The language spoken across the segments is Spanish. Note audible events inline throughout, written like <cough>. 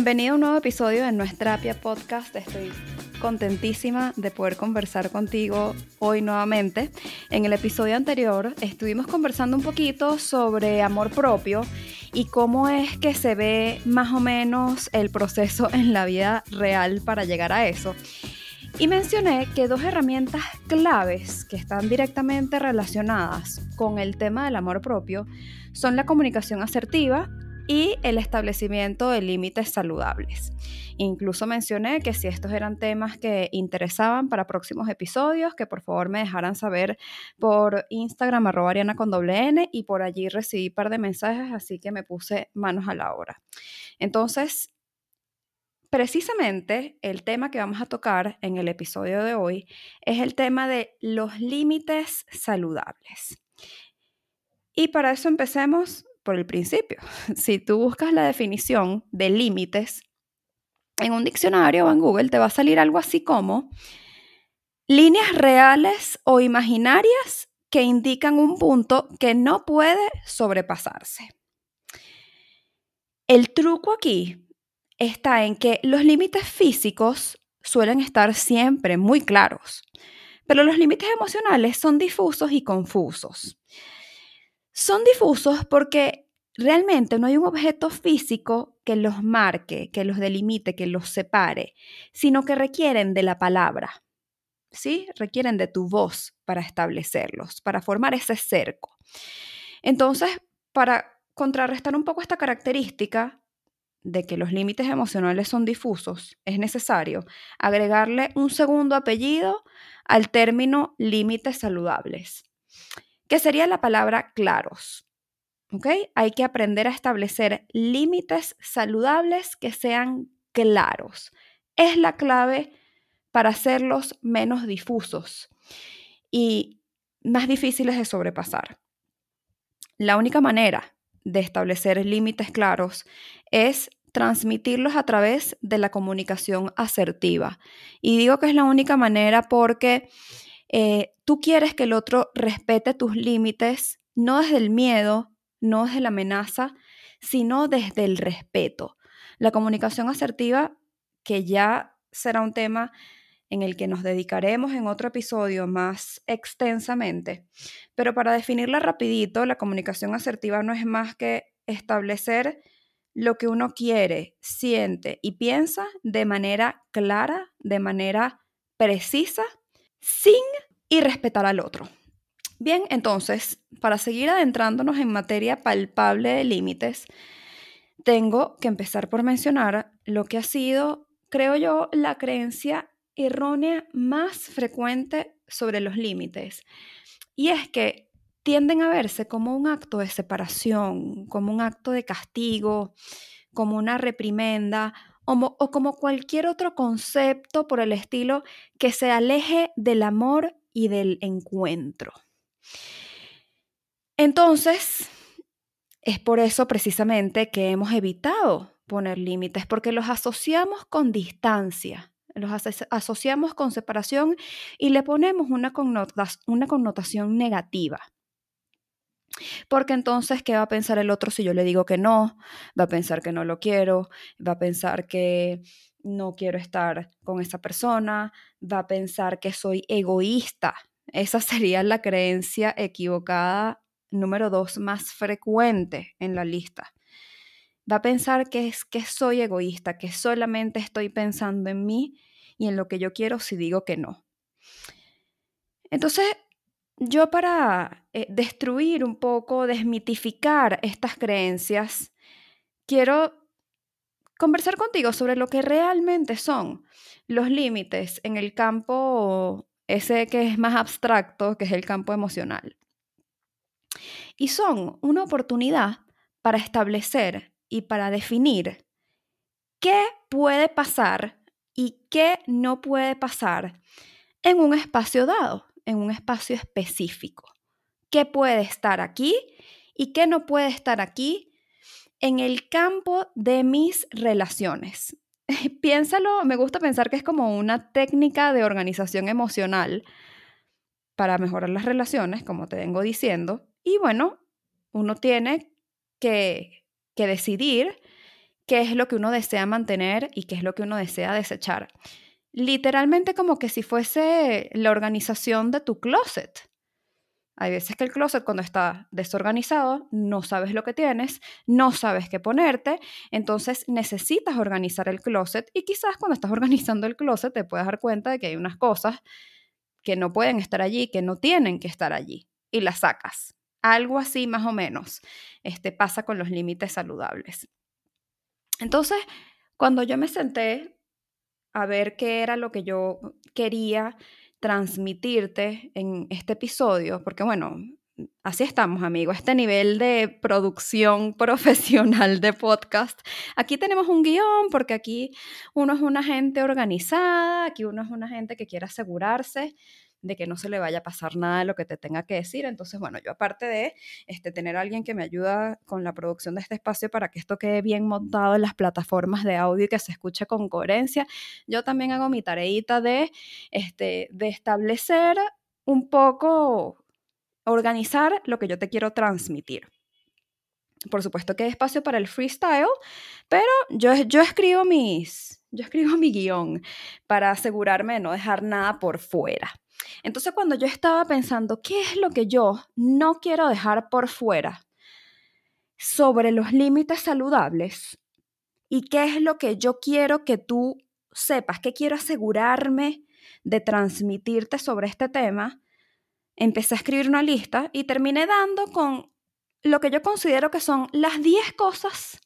Bienvenido a un nuevo episodio de Nuestra Terapia Podcast. Estoy contentísima de poder conversar contigo hoy nuevamente. En el episodio anterior estuvimos conversando un poquito sobre amor propio y cómo es que se ve más o menos el proceso en la vida real para llegar a eso. Y mencioné que dos herramientas claves que están directamente relacionadas con el tema del amor propio son la comunicación asertiva y el establecimiento de límites saludables. Incluso mencioné que si estos eran temas que interesaban para próximos episodios, que por favor me dejaran saber por Instagram arroba Ariana con doble N y por allí recibí un par de mensajes, así que me puse manos a la obra. Entonces, precisamente el tema que vamos a tocar en el episodio de hoy es el tema de los límites saludables. Y para eso empecemos por el principio. <laughs> Si tú buscas la definición de límites en un diccionario o en Google, te va a salir algo así como líneas reales o imaginarias que indican un punto que no puede sobrepasarse. El truco aquí está en que los límites físicos suelen estar siempre muy claros, pero los límites emocionales son difusos y confusos. Son difusos porque realmente no hay un objeto físico que los marque, que los delimite, que los separe, sino que requieren de la palabra. ¿Sí? Requieren de tu voz para establecerlos, para formar ese cerco. Entonces, para contrarrestar un poco esta característica de que los límites emocionales son difusos, es necesario agregarle un segundo apellido al término límites saludables que sería la palabra claros. Hay que aprender a establecer límites saludables que sean claros. Es la clave para hacerlos menos difusos y más difíciles de sobrepasar. La única manera de establecer límites claros es transmitirlos a través de la comunicación asertiva. Y digo que es la única manera porque eh, tú quieres que el otro respete tus límites, no desde el miedo, no desde la amenaza, sino desde el respeto. La comunicación asertiva, que ya será un tema en el que nos dedicaremos en otro episodio más extensamente, pero para definirla rapidito, la comunicación asertiva no es más que establecer lo que uno quiere, siente y piensa de manera clara, de manera precisa sin y respetar al otro. Bien, entonces, para seguir adentrándonos en materia palpable de límites, tengo que empezar por mencionar lo que ha sido, creo yo, la creencia errónea más frecuente sobre los límites. Y es que tienden a verse como un acto de separación, como un acto de castigo, como una reprimenda o, como cualquier otro concepto por el estilo que se aleje del amor y del encuentro. Entonces, es por eso precisamente que hemos evitado poner límites, porque los asociamos con distancia, los asociamos con separación y le ponemos una, una connotación negativa. Porque entonces, ¿qué va a pensar el otro si yo le digo que no? Va a pensar que no lo quiero, va a pensar que no quiero estar con esa persona, va a pensar que soy egoísta. Esa <laughs> sería la creencia equivocada número dos más frecuente en la lista. va a pensar que es que soy egoísta, que solamente estoy pensando en mí y en lo que yo quiero si digo que no. Entonces, yo para eh, destruir un poco, desmitificar estas creencias, quiero conversar contigo sobre lo que realmente son los límites en el campo ese que es más abstracto, que es el campo emocional. Y son una oportunidad para establecer y para definir qué puede pasar y qué no puede pasar en un espacio dado, en un espacio específico. ¿Qué puede estar aquí y qué no puede estar aquí en el campo de mis relaciones? <laughs> Piénsalo, me gusta pensar que es como una técnica de organización emocional para mejorar las relaciones, como te vengo diciendo. Y bueno, uno tiene que, que decidir qué es lo que uno desea mantener y qué es lo que uno desea desechar. Literalmente como que si fuese la organización de tu closet. Hay veces que el closet cuando está desorganizado, no sabes lo que tienes, no sabes qué ponerte, entonces necesitas organizar el closet y quizás cuando estás <laughs> organizando el closet te puedes dar cuenta de que hay unas cosas que no pueden estar allí, que no tienen que estar allí y las sacas. Algo así más o menos este, pasa con los límites saludables. Entonces, cuando yo me senté a ver qué era lo que yo quería transmitirte en este episodio, porque bueno, así estamos, amigos, este nivel de producción <laughs> profesional de podcast. Aquí tenemos un guion porque aquí uno es una gente organizada, aquí uno es una gente que quiere asegurarse de que no se le vaya a pasar nada de lo que te tenga que decir. Entonces, bueno, yo aparte de este, tener a alguien que me ayuda con la producción de este espacio para que esto quede bien montado en las plataformas de audio y que se escuche con coherencia, yo también hago mi tareita de, este, de establecer un poco, organizar lo que yo te quiero transmitir. Por supuesto que hay espacio para el freestyle, pero yo, yo escribo mis, yo escribo <laughs> mi guion para asegurarme de no dejar nada por fuera. Entonces cuando yo estaba pensando, ¿qué es lo que yo no quiero dejar por fuera sobre los límites saludables? ¿Y qué es lo que yo quiero que tú sepas? ¿Qué quiero asegurarme de transmitirte sobre este tema? Empecé a escribir una lista y terminé dando con lo que yo considero que son las 10 cosas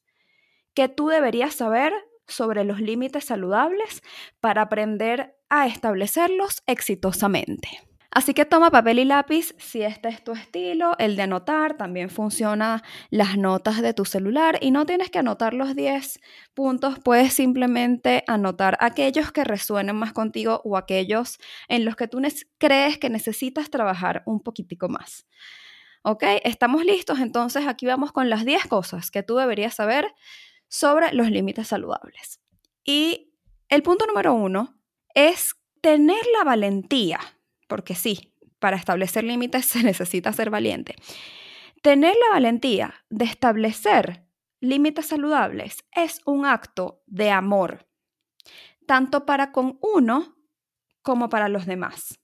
que tú deberías saber sobre los límites saludables para aprender a establecerlos exitosamente. Así que toma papel y lápiz si este es tu estilo. El de anotar también funciona las notas de tu celular y no tienes que anotar los 10 puntos, puedes simplemente anotar aquellos que resuenen más contigo o aquellos en los que tú crees que necesitas trabajar un poquitico más. ¿Ok? ¿Estamos listos? Entonces aquí vamos con las 10 cosas que tú deberías saber sobre los límites saludables. Y el punto número uno es tener la valentía, porque sí, para establecer límites <laughs> se necesita ser valiente. Tener la valentía de establecer límites saludables es un acto de amor, tanto para con uno como para los demás.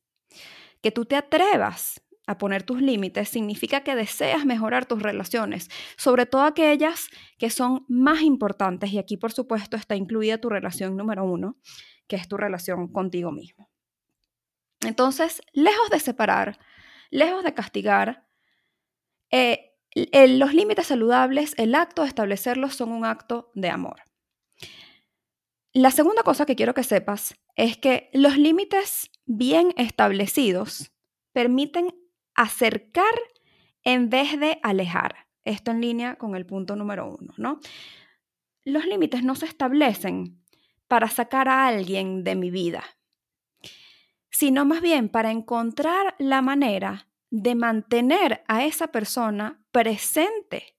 Que tú te atrevas a poner tus límites significa que deseas mejorar tus relaciones, sobre todo aquellas que son más importantes. Y aquí, por supuesto, está incluida tu relación número uno, que es tu relación contigo mismo. Entonces, lejos de separar, lejos de castigar, eh, los límites saludables, el acto de establecerlos son un acto de amor. La segunda cosa que quiero que sepas es que los límites bien establecidos permiten acercar en vez de alejar. Esto en línea con el punto número uno, ¿no? Los límites no se establecen para sacar a alguien de mi vida, sino más bien para encontrar la manera de mantener a esa persona presente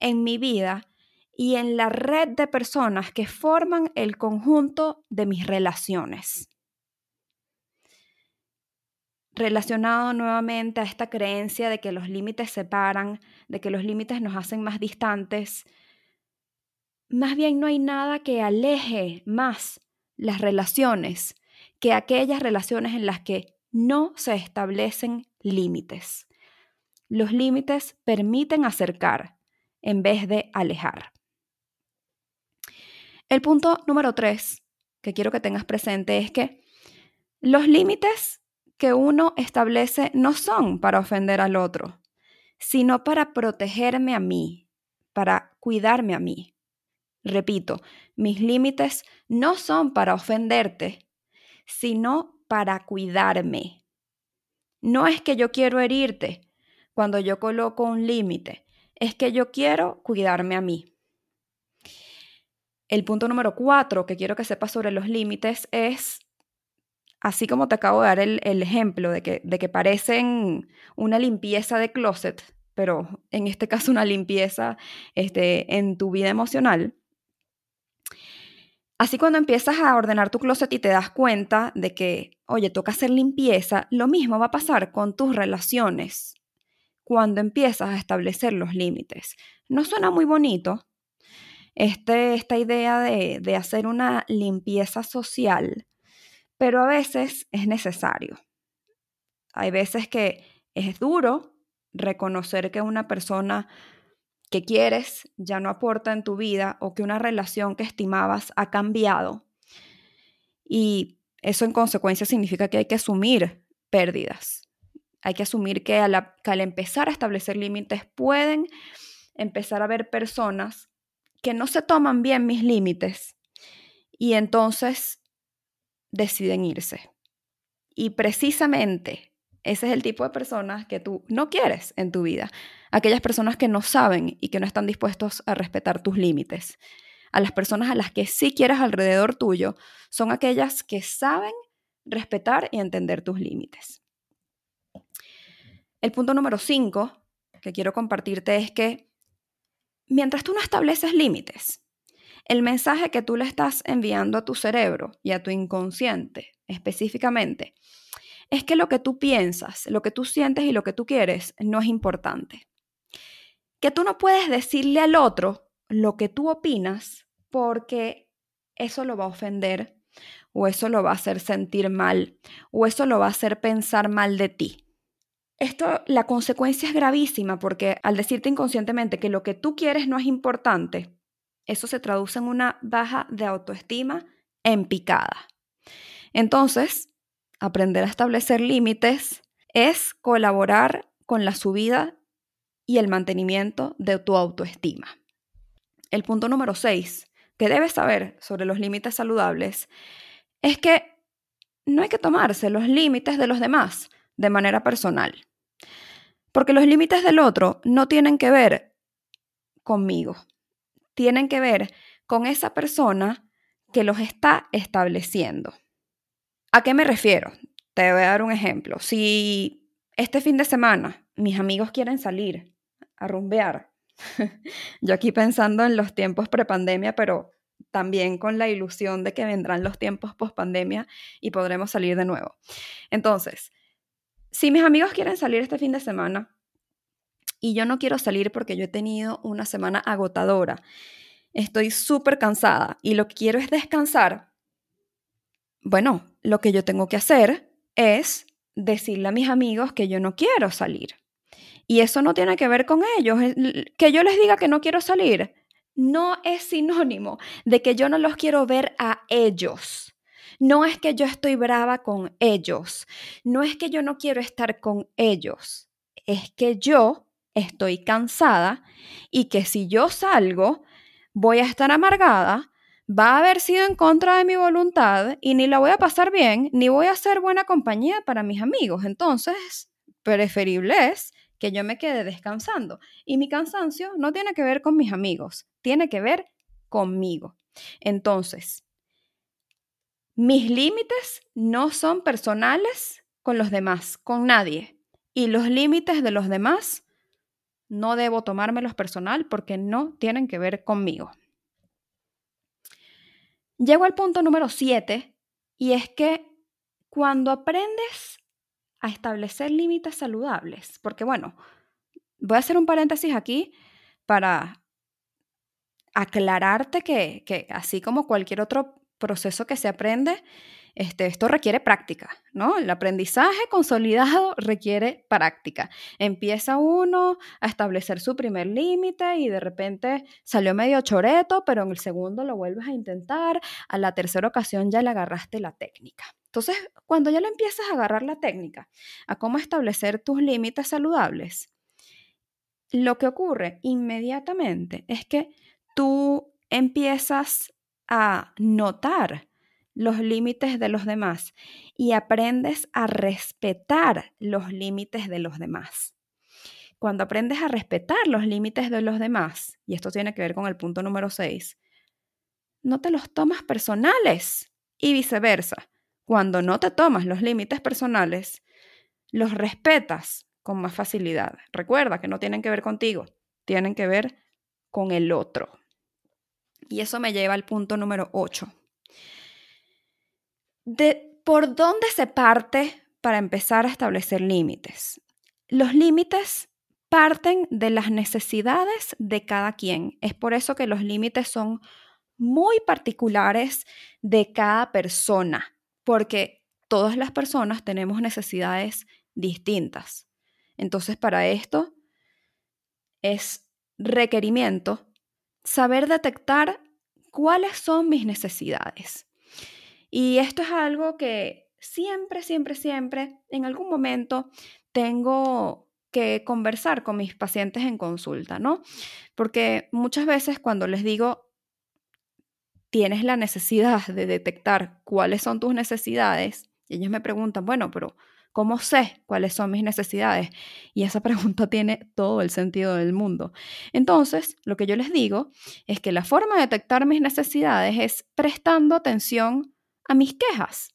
en mi vida y en la red de personas que forman el conjunto de mis relaciones. Relacionado nuevamente a esta creencia de que los límites separan, de que los límites nos hacen más distantes, más bien no hay nada que aleje más las relaciones que aquellas relaciones en las que no se establecen límites. Los límites permiten acercar en vez de alejar. El punto número tres que quiero que tengas presente es que los límites que uno establece no son para ofender al otro, sino para protegerme a mí, para cuidarme a mí. Repito, mis límites no son para ofenderte, sino para cuidarme. No es que yo quiero herirte cuando yo coloco un límite, es que yo quiero cuidarme a mí. El punto número cuatro que quiero que sepas sobre los límites es, así como te acabo de dar el, ejemplo de que, de que parecen una limpieza de closet, pero en este caso una limpieza este, en tu vida emocional, Así cuando empiezas a ordenar tu closet y te das cuenta de que, oye, toca hacer limpieza, lo mismo va a pasar con tus relaciones cuando empiezas a establecer los límites. No suena muy bonito este, esta idea de, de hacer una limpieza social, pero a veces es necesario. Hay veces que es duro reconocer que una persona que quieres ya no aporta en tu vida o que una relación que estimabas ha cambiado. Y eso en consecuencia significa que hay que asumir pérdidas. Hay que asumir que al, empezar a establecer límites pueden empezar a haber personas que no se toman bien mis límites y entonces deciden irse. Y precisamente ese es el tipo de personas que tú no quieres en tu vida aquellas personas que no saben y que no están dispuestos a respetar tus límites. A las personas a las que sí quieres alrededor tuyo son aquellas que saben respetar y entender tus límites. El punto número 5 que quiero compartirte es que mientras tú no estableces límites, el mensaje que tú le estás enviando a tu cerebro y a tu inconsciente específicamente es que lo que tú piensas, lo que tú sientes y lo que tú quieres no es importante que tú no puedes decirle al otro lo que tú opinas porque eso lo va a ofender o eso lo va a hacer sentir mal o eso lo va a hacer pensar mal de ti. Esto, la consecuencia es gravísima porque al decirte inconscientemente que lo que tú quieres no es importante, eso se traduce en una baja de autoestima en picada. Entonces, aprender a establecer límites es colaborar con la subida y el mantenimiento de tu autoestima. El punto número 6 que debes saber sobre los límites saludables es que no hay que tomarse los límites de los demás de manera personal. Porque los límites del otro no tienen que ver conmigo, tienen que ver con esa persona que los está estableciendo. ¿A qué me refiero? Te voy a dar un ejemplo. Si este fin de semana mis amigos quieren salir a rumbear. <laughs> Yo aquí pensando en los tiempos prepandemia, pero también con la ilusión de que vendrán los tiempos post-pandemia y podremos salir de nuevo. Entonces, si mis amigos quieren salir este fin de semana y yo no quiero salir porque yo he tenido una semana agotadora, estoy súper cansada y lo que quiero es descansar, bueno, lo que yo tengo que hacer es decirle a mis amigos que yo no quiero salir. Y eso no tiene que ver con ellos. Que yo les diga que no quiero salir no es sinónimo de que yo no los quiero ver a ellos. No es que yo estoy brava con ellos. No es que yo no quiero estar con ellos. Es que yo estoy cansada y que si yo salgo voy a estar amargada, va a haber sido en contra de mi voluntad y ni la voy a pasar bien, ni voy a ser buena compañía para mis amigos. Entonces, preferible es que yo me quede descansando. Y mi cansancio no tiene que ver con mis amigos, tiene que ver conmigo. Entonces, mis límites no son personales con los demás, con nadie. Y los límites de los demás no debo tomármelos personal porque no tienen que ver conmigo. Llego al punto número 7 y es que cuando aprendes a establecer límites saludables. Porque bueno, voy a hacer un paréntesis aquí para aclararte que, así como cualquier otro proceso que se aprende, este, esto requiere práctica, ¿no? El aprendizaje consolidado requiere práctica. Empieza uno a establecer su primer límite y de repente salió medio choreto, pero en el segundo lo vuelves a intentar, a la tercera ocasión ya le agarraste la técnica. Entonces, cuando ya le empiezas a agarrar la técnica a cómo establecer tus límites saludables, lo que ocurre inmediatamente es que tú empiezas a notar los límites de los demás y aprendes a respetar los límites de los demás. Cuando aprendes a respetar los límites de los demás, y esto tiene que ver con el punto número 6, no te los tomas personales y viceversa. Cuando no te tomas los límites personales, los respetas con más facilidad. Recuerda que no tienen que ver contigo, tienen que ver con el otro. Y eso me lleva al punto número 8 de por dónde se parte para empezar a establecer límites. Los límites parten de las necesidades de cada quien. Es por eso que los límites son muy particulares de cada persona, porque todas las personas tenemos necesidades distintas. Entonces, para esto es requerimiento saber detectar cuáles son mis necesidades. Y esto es algo que siempre, siempre, siempre, en algún momento tengo que conversar con mis pacientes en consulta, ¿no? Porque muchas veces cuando les digo, tienes la necesidad de detectar cuáles son tus necesidades, ellos me preguntan, bueno, pero ¿cómo sé cuáles son mis necesidades? Y esa <laughs> pregunta tiene todo el sentido del mundo. Entonces, lo que yo les digo es que la forma de detectar mis necesidades es prestando atención a mis quejas.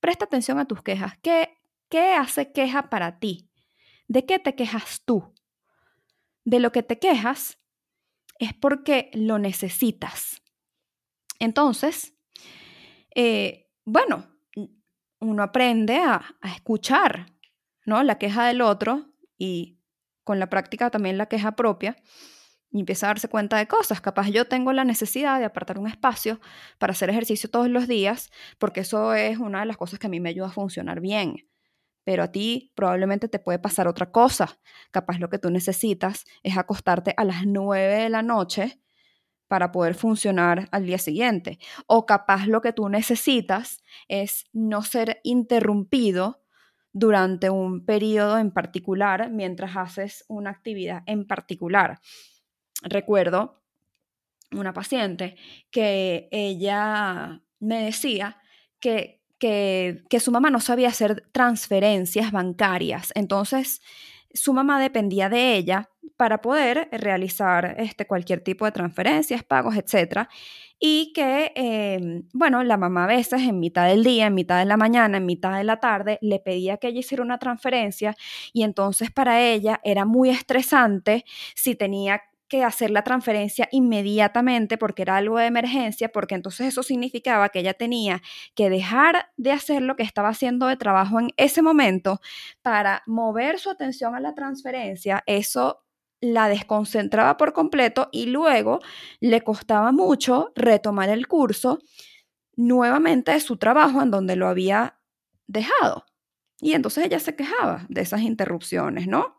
Presta atención a tus quejas. ¿Qué, ¿Qué hace queja para ti? ¿De qué te quejas tú? De lo que te quejas es porque lo necesitas. Entonces, eh, bueno, uno aprende a, a, escuchar ¿no? la queja del otro y con la práctica también la queja propia y empieza a darse cuenta de cosas. Capaz yo tengo la necesidad de apartar un espacio para hacer ejercicio todos los días, porque eso es una de las cosas que a mí me ayuda a funcionar bien. Pero a ti probablemente te puede pasar otra cosa. Capaz lo que tú necesitas es acostarte a las 9 de la noche para poder funcionar al día siguiente. O capaz lo que tú necesitas es no ser interrumpido durante un periodo en particular mientras haces una actividad en particular recuerdo una paciente que ella me decía que, que, su mamá no sabía hacer transferencias bancarias. Entonces, su mamá dependía de ella para poder realizar este, cualquier tipo de transferencias, pagos, etc. Y que, em, bueno, la mamá a veces en mitad del día, en mitad de la mañana, en mitad de la tarde, le pedía que ella hiciera una transferencia y entonces para ella era muy estresante si tenía que hacer la transferencia inmediatamente porque era algo de emergencia, porque entonces eso significaba que ella tenía que dejar de hacer lo que estaba haciendo de trabajo en ese momento para mover su atención a la transferencia. Eso la desconcentraba por completo y luego le costaba mucho retomar el curso nuevamente de su trabajo en donde lo había dejado. Y entonces ella se quejaba de esas interrupciones, ¿no?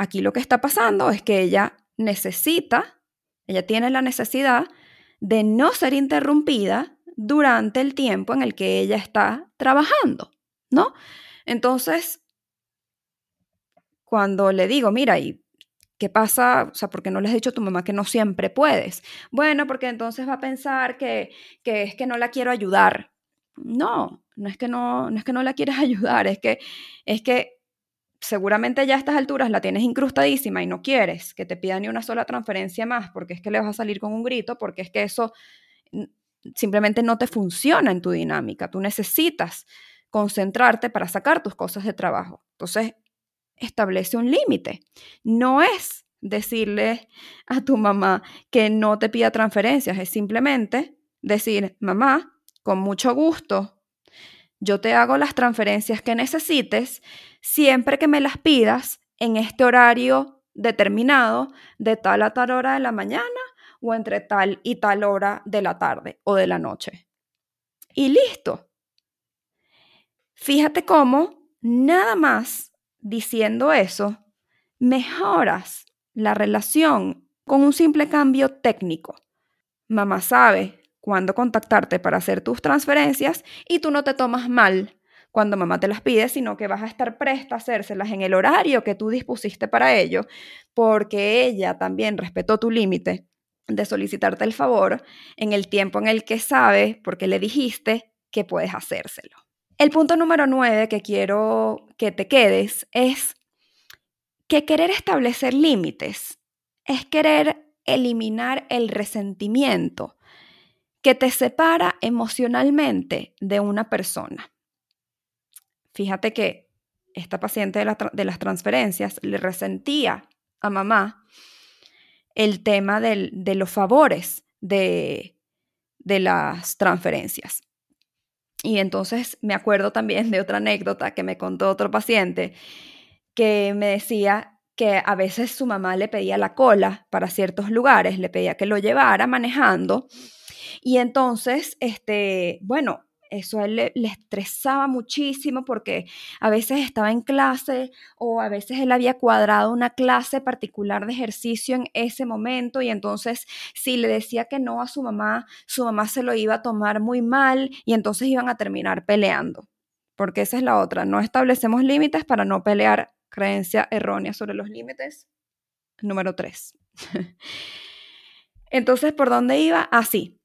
Aquí lo que está pasando es que ella necesita, ella tiene la necesidad de no ser interrumpida durante el tiempo en el que ella está trabajando, ¿no? Entonces, cuando le digo, mira, ¿y qué pasa? O sea, ¿por qué no le has dicho a tu mamá que no siempre puedes? Bueno, porque entonces va a pensar que, que es que no la quiero ayudar. No, no es que no, no es que no la quieras <laughs> ayudar, es que, es que seguramente ya a estas alturas la tienes incrustadísima y no quieres que te pida ni una sola transferencia más porque es que le vas a salir con un grito, porque es que eso simplemente no te funciona en tu dinámica. Tú necesitas concentrarte para sacar tus cosas de trabajo. Entonces, establece un límite. No es decirle a tu mamá que no te pida transferencias, es simplemente decir, mamá, con mucho gusto yo te hago las transferencias que necesites siempre que me las pidas en este horario determinado de tal a tal hora de la mañana o entre tal y tal hora de la tarde o de la noche. y listo. Fíjate cómo nada más diciendo eso, mejoras la relación con un simple cambio técnico. Mamá sabe cuándo contactarte para hacer tus transferencias y tú no te tomas mal cuando mamá te las pide, sino que vas a estar presta a hacérselas en el horario que tú dispusiste para ello, porque ella también respetó tu límite de solicitarte el favor en el tiempo en el que sabe, porque le dijiste que puedes hacérselo. El punto número nueve que quiero que te quedes es que querer establecer límites es querer eliminar el resentimiento que te separa emocionalmente de una persona. Fíjate que esta paciente de, las transferencias le resentía a mamá el tema de los favores de, las transferencias. Y entonces me acuerdo también de otra anécdota que me contó otro paciente que me decía que a veces su mamá le pedía la cola para ciertos lugares, le pedía que lo llevara manejando. Y entonces, este, bueno, eso a él le, estresaba muchísimo porque a veces estaba en clase o a veces él había cuadrado una clase particular de ejercicio en ese momento y entonces si le decía que no a su mamá, su mamá se lo iba a tomar muy mal y entonces iban a terminar peleando. Porque esa es la otra, no establecemos límites para no pelear creencia errónea sobre los límites. Número tres. <laughs> entonces, ¿por dónde iba? Así.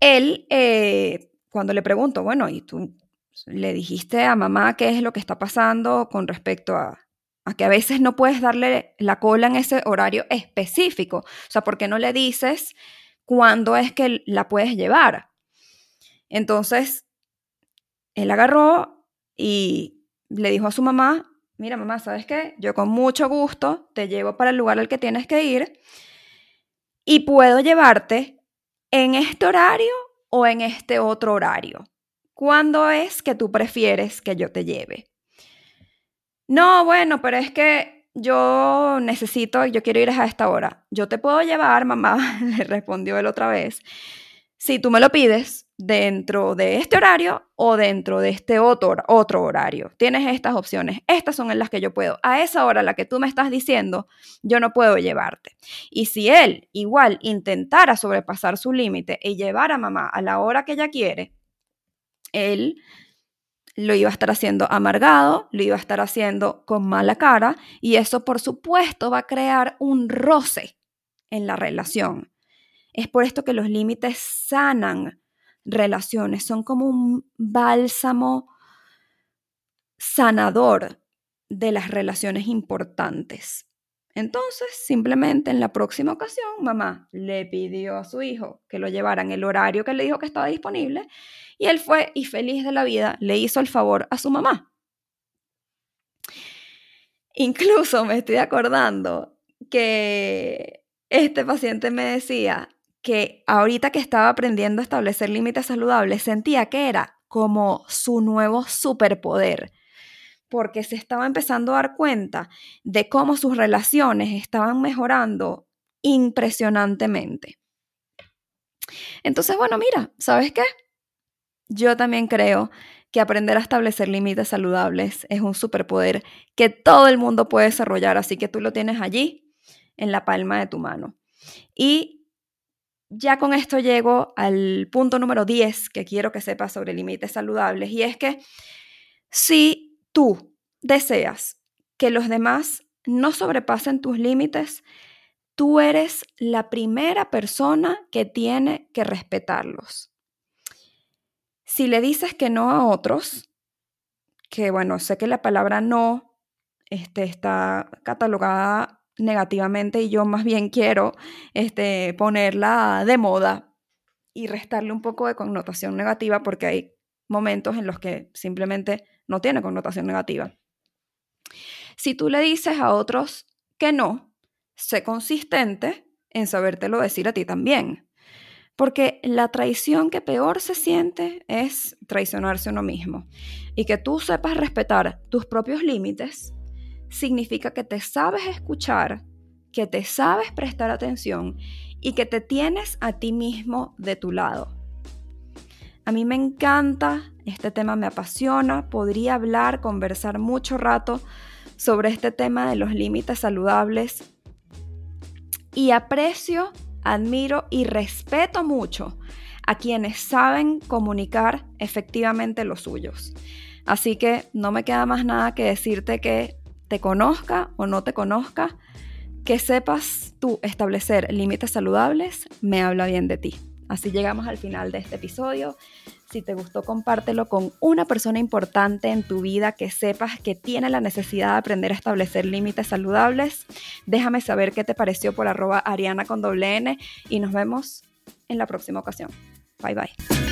Él eh, cuando le pregunto, bueno, ¿y tú le dijiste a mamá qué es lo que está pasando con respecto a, que a veces no puedes darle la cola en ese horario específico? O sea, ¿por qué no le dices cuándo es que la puedes llevar? Entonces, él agarró y le dijo a su mamá, mira mamá, ¿sabes qué? Yo con mucho gusto te llevo para el lugar al que tienes que ir y puedo llevarte en este horario o en este otro horario? ¿Cuándo es que tú prefieres que yo te lleve? No, bueno, pero es que yo necesito, yo quiero ir a esta hora. Yo te puedo llevar, mamá, <laughs> le respondió él otra vez, si tú me lo pides dentro de este horario o dentro de este otro, otro horario. Tienes estas opciones. Estas son en las que yo puedo. A esa hora, la que tú me estás diciendo, yo no puedo llevarte. Y si él igual intentara sobrepasar su límite y llevar a mamá a la hora que ella quiere, él lo iba a estar haciendo amargado, lo iba a estar haciendo con mala cara y eso por supuesto va a crear un roce en la relación. Es por esto que los límites sanan relaciones, son como un bálsamo sanador de las relaciones importantes. Entonces, simplemente en la próxima ocasión, mamá le pidió a su hijo que lo llevara en el horario que le dijo que estaba disponible y él fue y feliz de la vida le hizo el favor a su mamá. Incluso me estoy acordando que este paciente me decía, que ahorita que estaba aprendiendo a establecer límites saludables, sentía que era como su nuevo superpoder, porque se estaba empezando a dar cuenta de cómo sus relaciones estaban mejorando impresionantemente. Entonces, bueno, mira, ¿sabes qué? Yo también creo que aprender a establecer límites saludables es un superpoder que todo el mundo puede desarrollar, así que tú lo tienes allí en la palma de tu mano. Y ya con esto llego al punto número 10 que quiero que sepas sobre límites saludables y es que si tú deseas que los demás no sobrepasen tus límites, tú eres la primera persona que tiene que respetarlos. Si le dices que no a otros, que bueno, sé que la palabra no este, está catalogada negativamente y yo más bien quiero este, ponerla de moda y restarle un poco de connotación negativa porque hay momentos en los que simplemente no tiene connotación negativa. Si tú le dices a otros que no, sé consistente en sabértelo decir a ti también. Porque la traición que peor se siente es traicionarse uno mismo. Y que tú sepas respetar tus propios límites significa que te sabes escuchar, que te sabes prestar atención y que te tienes a ti mismo de tu lado. A mí me encanta, este tema me apasiona, podría hablar, conversar mucho rato sobre este tema de los límites saludables y aprecio, admiro y respeto mucho a quienes saben comunicar efectivamente los suyos. Así que no me queda más nada que decirte que te conozca o no te conozca, que sepas tú establecer límites saludables, me habla bien de ti. Así llegamos al final de este episodio. Si te gustó, compártelo con una persona importante en tu vida que sepas que tiene la necesidad de aprender a establecer límites saludables. Déjame saber qué te pareció por arroba ariana con doble N y nos vemos en la próxima ocasión. Bye bye.